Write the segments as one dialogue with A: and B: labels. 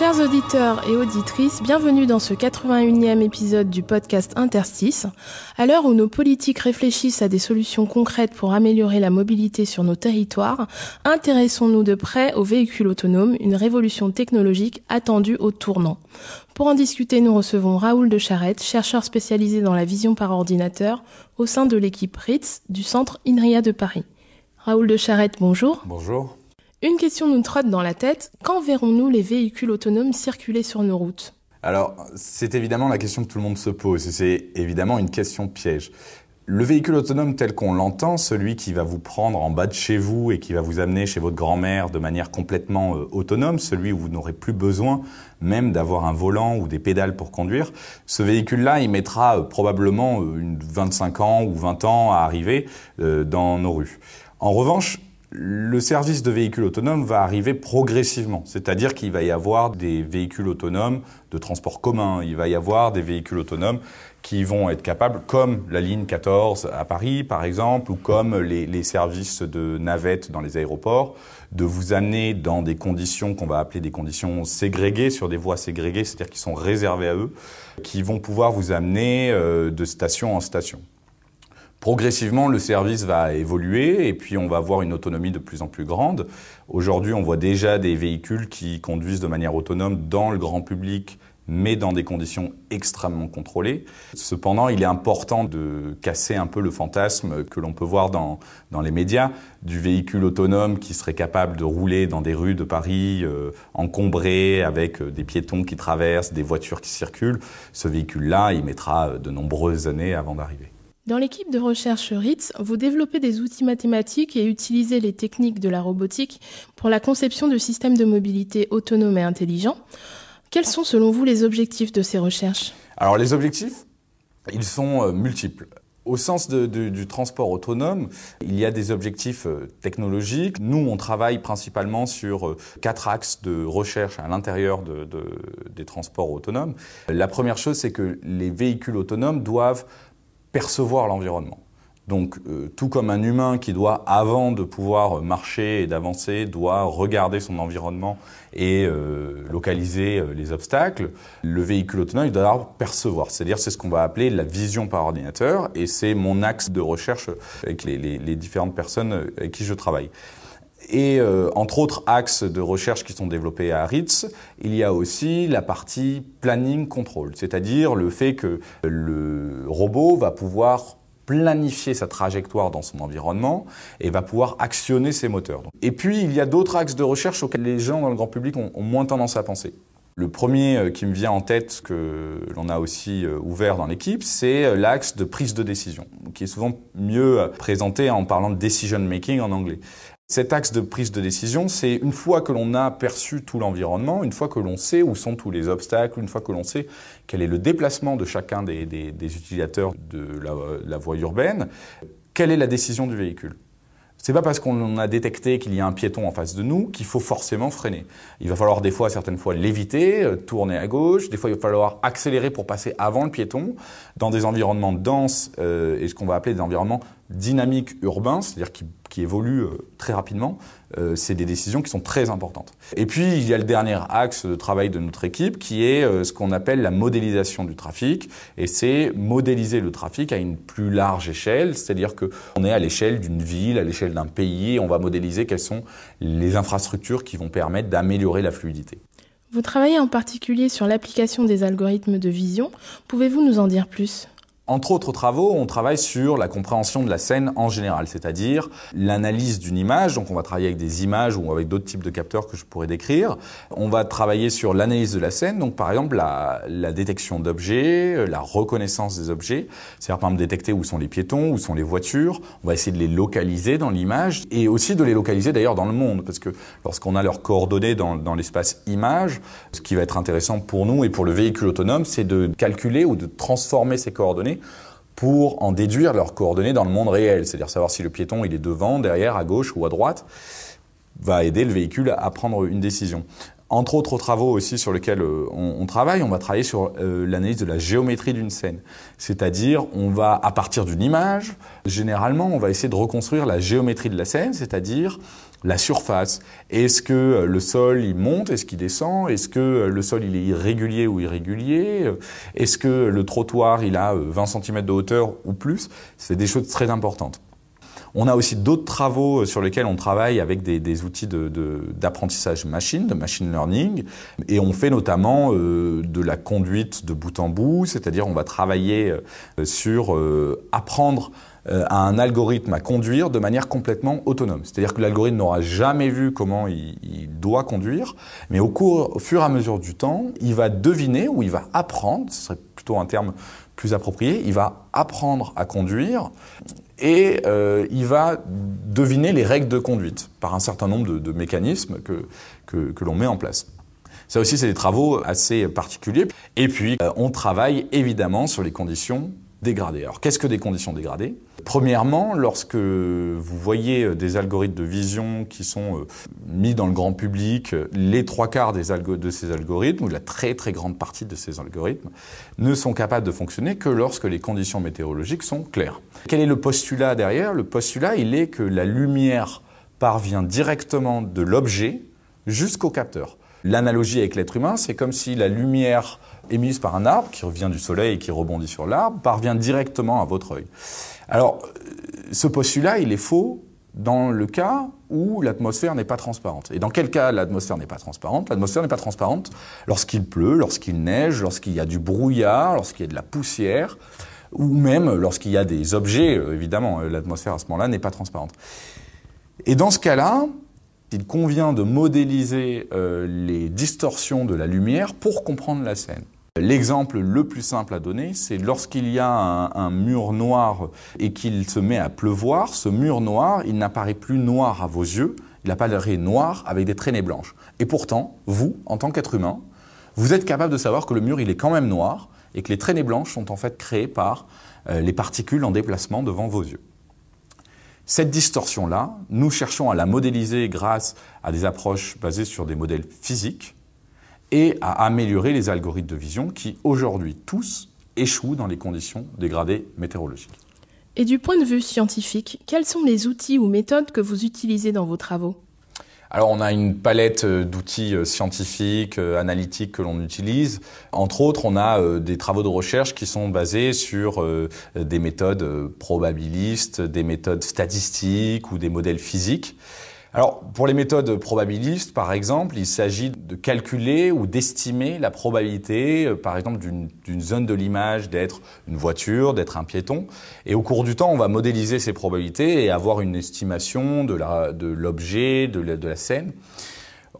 A: Chers auditeurs et auditrices, bienvenue dans ce 81e épisode du podcast Interstice. À l'heure où nos politiques réfléchissent à des solutions concrètes pour améliorer la mobilité sur nos territoires, intéressons-nous de près aux véhicules autonomes, une révolution technologique attendue au tournant. Pour en discuter, nous recevons Raoul de Charette, chercheur spécialisé dans la vision par ordinateur au sein de l'équipe RITS du centre INRIA de Paris. Raoul de Charette, bonjour.
B: Bonjour.
A: Une question nous trotte dans la tête. Quand verrons-nous les véhicules autonomes circuler sur nos routes?
B: Alors, c'est évidemment la question que tout le monde se pose c'est évidemment une question piège. Le véhicule autonome tel qu'on l'entend, celui qui va vous prendre en bas de chez vous et qui va vous amener chez votre grand-mère de manière complètement euh, autonome, celui où vous n'aurez plus besoin même d'avoir un volant ou des pédales pour conduire, ce véhicule-là, il mettra euh, probablement euh, une 25 ans ou 20 ans à arriver euh, dans nos rues. En revanche, le service de véhicules autonomes va arriver progressivement, c'est-à-dire qu'il va y avoir des véhicules autonomes de transport commun, il va y avoir des véhicules autonomes qui vont être capables, comme la ligne 14 à Paris par exemple, ou comme les, services de navettes dans les aéroports, de vous amener dans des conditions qu'on va appeler des conditions ségrégées, sur des voies ségrégées, c'est-à-dire qui sont réservées à eux, qui vont pouvoir vous amener euh, de station en station. Progressivement, le service va évoluer et puis on va avoir une autonomie de plus en plus grande. Aujourd'hui, on voit déjà des véhicules qui conduisent de manière autonome dans le grand public, mais dans des conditions extrêmement contrôlées. Cependant, il est important de casser un peu le fantasme que l'on peut voir dans, dans les médias du véhicule autonome qui serait capable de rouler dans des rues de Paris euh, encombrées avec euh, des piétons qui traversent, des voitures qui circulent. Ce véhicule-là, il mettra euh, de nombreuses années avant d'arriver.
A: Dans l'équipe de recherche RITS, vous développez des outils mathématiques et utilisez les techniques de la robotique pour la conception de systèmes de mobilité autonomes et intelligents. Quels sont selon vous les objectifs de ces recherches?
B: Alors les objectifs, ils sont euh, multiples. Au sens du transport autonome, il y a des objectifs euh, technologiques. Nous, on travaille principalement sur euh, quatre axes de recherche à l'intérieur de- de- des transports autonomes. La première chose, c'est que les véhicules autonomes doivent percevoir l'environnement. Donc, euh, tout comme un humain qui doit, avant de pouvoir marcher et d'avancer, doit regarder son environnement et euh, localiser euh, les obstacles, le véhicule autonome il doit percevoir. C'est-à-dire, c'est ce qu'on va appeler la vision par ordinateur, et c'est mon axe de recherche avec les, les- les différentes personnes avec qui je travaille. Et euh, entre autres axes de recherche qui sont développés à RITS, il y a aussi la partie planning control, c'est-à-dire le fait que le robot va pouvoir planifier sa trajectoire dans son environnement et va pouvoir actionner ses moteurs. Et puis, il y a d'autres axes de recherche auxquels les gens dans le grand public ont, moins tendance à penser. Le premier euh, qui me vient en tête, que l'on a aussi euh, ouvert dans l'équipe, c'est euh, l'axe de prise de décision, qui est souvent mieux présenté en parlant de decision making en anglais. Cet axe de prise de décision, c'est une fois que l'on a perçu tout l'environnement, une fois que l'on sait où sont tous les obstacles, une fois que l'on sait quel est le déplacement de chacun des, utilisateurs de la, la voie urbaine, quelle est la décision du véhicule? C'est pas parce qu'on a détecté qu'il y a un piéton en face de nous qu'il faut forcément freiner. Il va falloir des fois, certaines fois, l'éviter, euh, tourner à gauche. Des fois, il va falloir accélérer pour passer avant le piéton dans des environnements denses euh, et ce qu'on va appeler des environnements dynamiques urbains, c'est-à-dire qui, qui évoluent euh, très rapidement. Euh, c'est des décisions qui sont très importantes. Et puis, il y a le dernier axe de travail de notre équipe qui est euh, ce qu'on appelle la modélisation du trafic. Et c'est modéliser le trafic à une plus large échelle, c'est-à-dire qu'on est à l'échelle d'une ville, à l'échelle d'un pays, on va modéliser quelles sont les infrastructures qui vont permettre d'améliorer la fluidité.
A: Vous travaillez en particulier sur l'application des algorithmes de vision. Pouvez-vous nous en dire plus?
B: Entre autres travaux, on travaille sur la compréhension de la scène en général, c'est-à-dire l'analyse d'une image. Donc, on va travailler avec des images ou avec d'autres types de capteurs que je pourrais décrire. On va travailler sur l'analyse de la scène. Donc, par exemple, la, détection d'objets, euh, la reconnaissance des objets. C'est-à-dire, par exemple, détecter où sont les piétons, où sont les voitures. On va essayer de les localiser dans l'image et aussi de les localiser d'ailleurs dans le monde. Parce que lorsqu'on a leurs coordonnées dans l'espace image, ce qui va être intéressant pour nous et pour le véhicule autonome, c'est de calculer ou de transformer ces coordonnées pour en déduire leurs coordonnées dans le monde réel, c'est-à-dire savoir si le piéton est devant, derrière, à gauche ou à droite, va aider le véhicule à prendre une décision. Entre autres travaux aussi sur lesquels euh, on, travaille, on va travailler sur euh, l'analyse de la géométrie d'une scène. C'est-à-dire, on va, à partir d'une image, généralement, on va essayer de reconstruire la géométrie de la scène, c'est-à-dire la surface. Est-ce que euh, le sol il monte, est-ce qu'il descend, est-ce que le sol il est irrégulier ou irrégulier, est-ce que le trottoir il a 20 cm de hauteur ou plus? C'est des choses très importantes. On a aussi d'autres travaux sur lesquels on travaille avec des, outils d'apprentissage machine, de machine learning, et on fait notamment euh, de la conduite de bout en bout, c'est-à-dire on va travailler euh, sur euh, apprendre euh, à un algorithme à conduire de manière complètement autonome. C'est-à-dire que l'algorithme n'aura jamais vu comment il, il, doit conduire, mais au, cours, au fur et à mesure du temps, il va deviner ou il va apprendre, ce serait plutôt un terme plus approprié, il va apprendre à conduire et euh, il va deviner les règles de conduite par un certain nombre de, mécanismes que, que, que l'on met en place. Ça aussi, c'est des travaux assez particuliers. Et puis, euh, on travaille évidemment sur les conditions dégradées. Alors, qu'est-ce que des conditions dégradées? Premièrement, lorsque vous voyez des algorithmes de vision qui sont euh, mis dans le grand public, les trois quarts de ces algorithmes, ou la très très grande partie de ces algorithmes, ne sont capables de fonctionner que lorsque les conditions météorologiques sont claires. Quel est le postulat derrière? Le postulat, il est que la lumière parvient directement de l'objet jusqu'au capteur. L'analogie avec l'être humain, c'est comme si la lumière émise par un arbre, qui revient du soleil et qui rebondit sur l'arbre, parvient directement à votre œil. Alors, ce postulat, il est faux dans le cas où l'atmosphère n'est pas transparente. Et dans quel cas l'atmosphère n'est pas transparente? L'atmosphère n'est pas transparente lorsqu'il pleut, lorsqu'il neige, lorsqu'il y a du brouillard, lorsqu'il y a de la poussière, ou même lorsqu'il y a des objets, évidemment, l'atmosphère à ce moment-là n'est pas transparente. Et dans ce cas-là, il convient de modéliser euh, les distorsions de la lumière pour comprendre la scène. L'exemple le plus simple à donner, c'est lorsqu'il y a un, mur noir et qu'il se met à pleuvoir, ce mur noir, il n'apparaît plus noir à vos yeux, il apparaît noir avec des traînées blanches. Et pourtant, vous, en tant qu'être humain, vous êtes capable de savoir que le mur, il est quand même noir et que les traînées blanches sont en fait créées par euh, les particules en déplacement devant vos yeux. Cette distorsion-là, nous cherchons à la modéliser grâce à des approches basées sur des modèles physiques et à améliorer les algorithmes de vision qui, aujourd'hui, tous échouent dans les conditions dégradées météorologiques.
A: Et du point de vue scientifique, quels sont les outils ou méthodes que vous utilisez dans vos travaux?
B: Alors on a une palette d'outils scientifiques, analytiques que l'on utilise. Entre autres, on a des travaux de recherche qui sont basés sur des méthodes probabilistes, des méthodes statistiques ou des modèles physiques. Alors, pour les méthodes probabilistes, par exemple, il s'agit de calculer ou d'estimer la probabilité, euh, par exemple, d'une zone de l'image d'être une voiture, d'être un piéton. Et au cours du temps, on va modéliser ces probabilités et avoir une estimation de l'objet, de, la scène.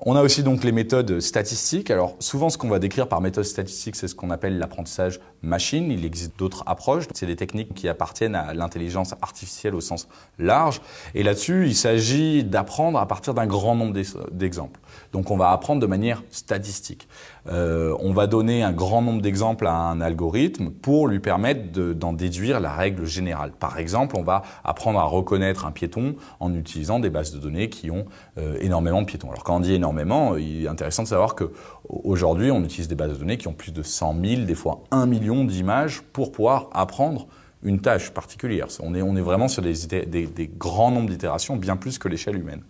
B: On a aussi donc les méthodes statistiques. Alors souvent ce qu'on va décrire par méthode statistique, c'est ce qu'on appelle l'apprentissage machine. Il existe d'autres approches. C'est des techniques qui appartiennent à l'intelligence artificielle au sens large. Et là-dessus, il s'agit d'apprendre à partir d'un grand nombre d'exemples. Donc on va apprendre de manière statistique. Euh, on va donner un grand nombre d'exemples à un algorithme pour lui permettre d'en de, déduire la règle générale. Par exemple, on va apprendre à reconnaître un piéton en utilisant des bases de données qui ont euh, énormément de piétons. Alors quand on dit énormément, il est intéressant de savoir que aujourd'hui on utilise des bases de données qui ont plus de 100 000, des fois 1 million d'images pour pouvoir apprendre une tâche particulière. On est, vraiment sur des grands nombres d'itérations, bien plus que l'échelle humaine.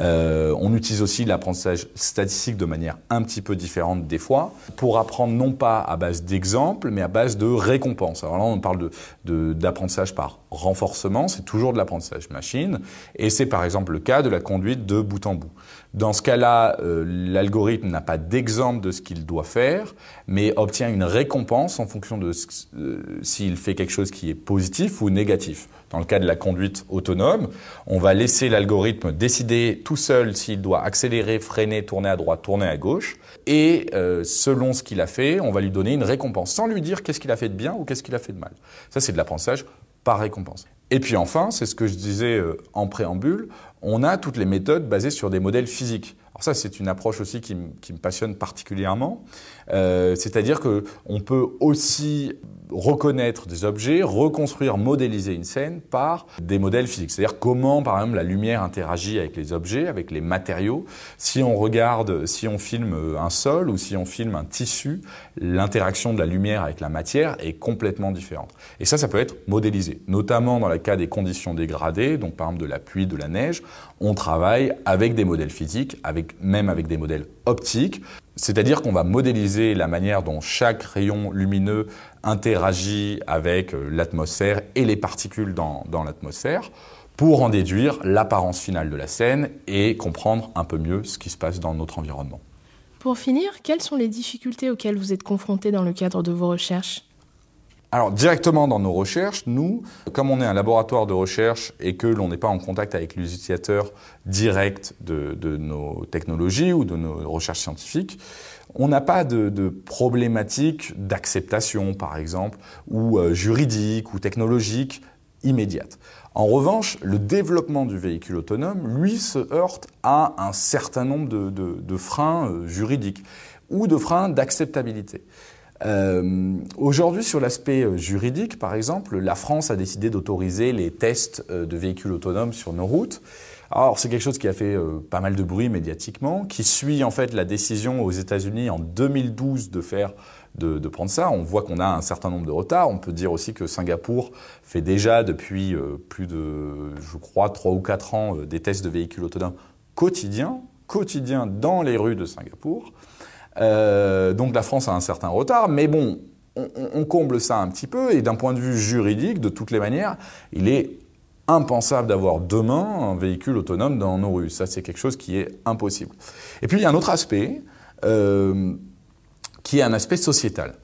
B: Euh, on utilise aussi l'apprentissage statistique de manière un petit peu différente des fois, pour apprendre non pas à base d'exemples, mais à base de récompenses. Alors là, on parle d'apprentissage de, par renforcement, c'est toujours de l'apprentissage machine, et c'est par exemple le cas de la conduite de bout en bout. Dans ce cas-là, euh, l'algorithme n'a pas d'exemple de ce qu'il doit faire, mais obtient une récompense en fonction de euh, s'il fait quelque chose qui est positif ou négatif. Dans le cas de la conduite autonome, on va laisser l'algorithme décider tout seul s'il doit accélérer, freiner, tourner à droite, tourner à gauche, et euh, selon ce qu'il a fait, on va lui donner une récompense, sans lui dire qu'est-ce qu'il a fait de bien ou qu'est-ce qu'il a fait de mal. Ça, c'est de l'apprentissage par récompense. Et puis enfin, c'est ce que je disais euh, en préambule, on a toutes les méthodes basées sur des modèles physiques. Alors ça, c'est une approche aussi qui, me passionne particulièrement. Euh, c'est-à-dire que on peut aussi reconnaître des objets, reconstruire, modéliser une scène par des modèles physiques. C'est-à-dire comment, par exemple, la lumière interagit avec les objets, avec les matériaux. Si on regarde, si on filme un sol ou si on filme un tissu, l'interaction de la lumière avec la matière est complètement différente. Et ça, ça peut être modélisé, notamment dans le cas des conditions dégradées, donc par exemple de la pluie, de la neige. On travaille avec des modèles physiques, avec, même avec des modèles optiques. C'est-à-dire qu'on va modéliser la manière dont chaque rayon lumineux interagit avec euh, l'atmosphère et les particules dans, dans l'atmosphère pour en déduire l'apparence finale de la scène et comprendre un peu mieux ce qui se passe dans notre environnement.
A: Pour finir, quelles sont les difficultés auxquelles vous êtes confrontés dans le cadre de vos recherches?
B: Alors directement dans nos recherches, nous, comme on est un laboratoire de recherche et que l'on n'est pas en contact avec les utilisateurs directs de, nos technologies ou de nos recherches scientifiques, on n'a pas de, de problématique d'acceptation, par exemple, ou euh, juridique ou technologique immédiate. En revanche, le développement du véhicule autonome, lui, se heurte à un certain nombre de, freins euh, juridiques ou de freins d'acceptabilité. Euh, aujourd'hui, sur l'aspect euh, juridique, par exemple, la France a décidé d'autoriser les tests de véhicules autonomes sur nos routes. Alors, c'est quelque chose qui a fait pas mal de bruit médiatiquement, qui suit en fait la décision aux États-Unis en 2012 de faire de, prendre ça. On voit qu'on a un certain nombre de retards. On peut dire aussi que Singapour fait déjà depuis euh, plus de, je crois, 3 ou 4 ans euh, des tests de véhicules autonomes quotidiens, quotidiens dans les rues de Singapour. Euh, donc la France a un certain retard, mais bon, on, comble ça un petit peu, et d'un point de vue juridique, de toutes les manières, il est impensable d'avoir demain un véhicule autonome dans nos rues. Ça, c'est quelque chose qui est impossible. Et puis, il y a un autre aspect. Euh, qui est un aspect sociétal.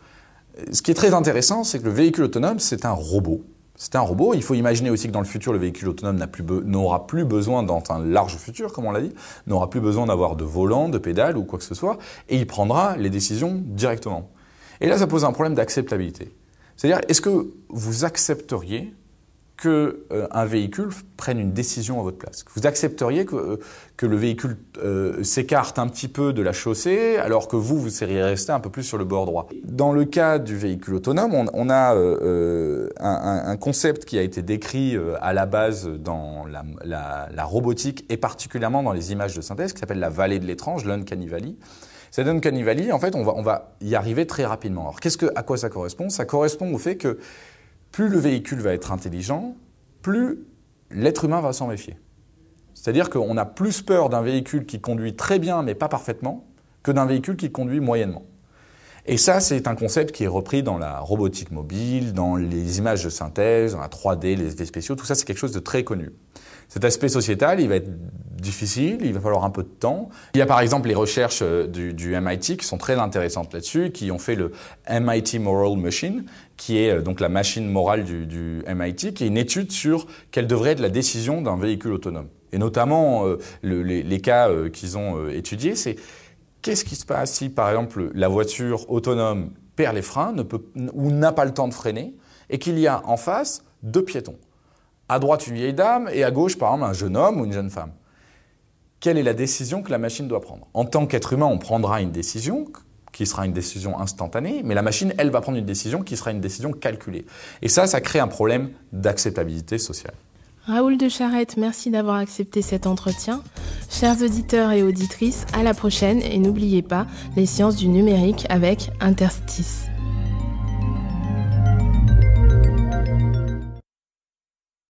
B: Ce qui est très intéressant, c'est que le véhicule autonome, c'est un robot. C'est un robot. Il faut imaginer aussi que dans le futur, le véhicule autonome n'aura plus, besoin, dans un large futur, comme on l'a dit, n'aura plus besoin d'avoir de volant, de pédale ou quoi que ce soit, et il prendra les décisions directement. Et là, ça pose un problème d'acceptabilité. C'est-à-dire, est-ce que vous accepteriez que euh, un véhicule prenne une décision à votre place. Vous accepteriez que, euh, le véhicule euh, s'écarte un petit peu de la chaussée, alors que vous, vous seriez resté un peu plus sur le bord droit. Dans le cas du véhicule autonome, on, a un, un, concept qui a été décrit à la base dans la, robotique et particulièrement dans les images de synthèse, qui s'appelle la vallée de l'étrange, l'uncanny valley. Cette uncanny valley, en fait, on va, on va y arriver très rapidement. Alors, qu'est-ce que, à quoi ça correspond? Ça correspond au fait que plus le véhicule va être intelligent, plus l'être humain va s'en méfier. C'est-à-dire qu'on a plus peur d'un véhicule qui conduit très bien mais pas parfaitement que d'un véhicule qui conduit moyennement. Et ça, c'est un concept qui est repris dans la robotique mobile, dans les images de synthèse, dans la 3D, les effets spéciaux, tout ça, c'est quelque chose de très connu. Cet aspect sociétal, il va être difficile, il va falloir un peu de temps. Il y a par exemple les recherches euh, du, MIT qui sont très intéressantes là-dessus, qui ont fait le MIT Moral Machine, qui est euh, donc la machine morale du, MIT, qui est une étude sur quelle devrait être la décision d'un véhicule autonome. Et notamment, euh, les, cas qu'ils ont étudiés, c'est qu'est-ce qui se passe si, par exemple, la voiture autonome perd les freins ne peut, ou n'a pas le temps de freiner, et qu'il y a en face deux piétons. À droite, une vieille dame, et à gauche, par exemple, un jeune homme ou une jeune femme quelle est la décision que la machine doit prendre. En tant qu'être humain, on prendra une décision qui sera une décision instantanée, mais la machine, elle, va prendre une décision qui sera une décision calculée. Et ça, ça crée un problème d'acceptabilité sociale.
A: Raoul de Charette, merci d'avoir accepté cet entretien. Chers auditeurs et auditrices, à la prochaine et n'oubliez pas les sciences du numérique avec Interstice.